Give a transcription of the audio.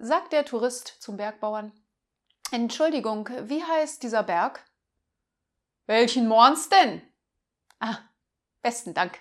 sagt der Tourist zum Bergbauern. Entschuldigung, wie heißt dieser Berg? Welchen Morns denn? Ah, besten Dank.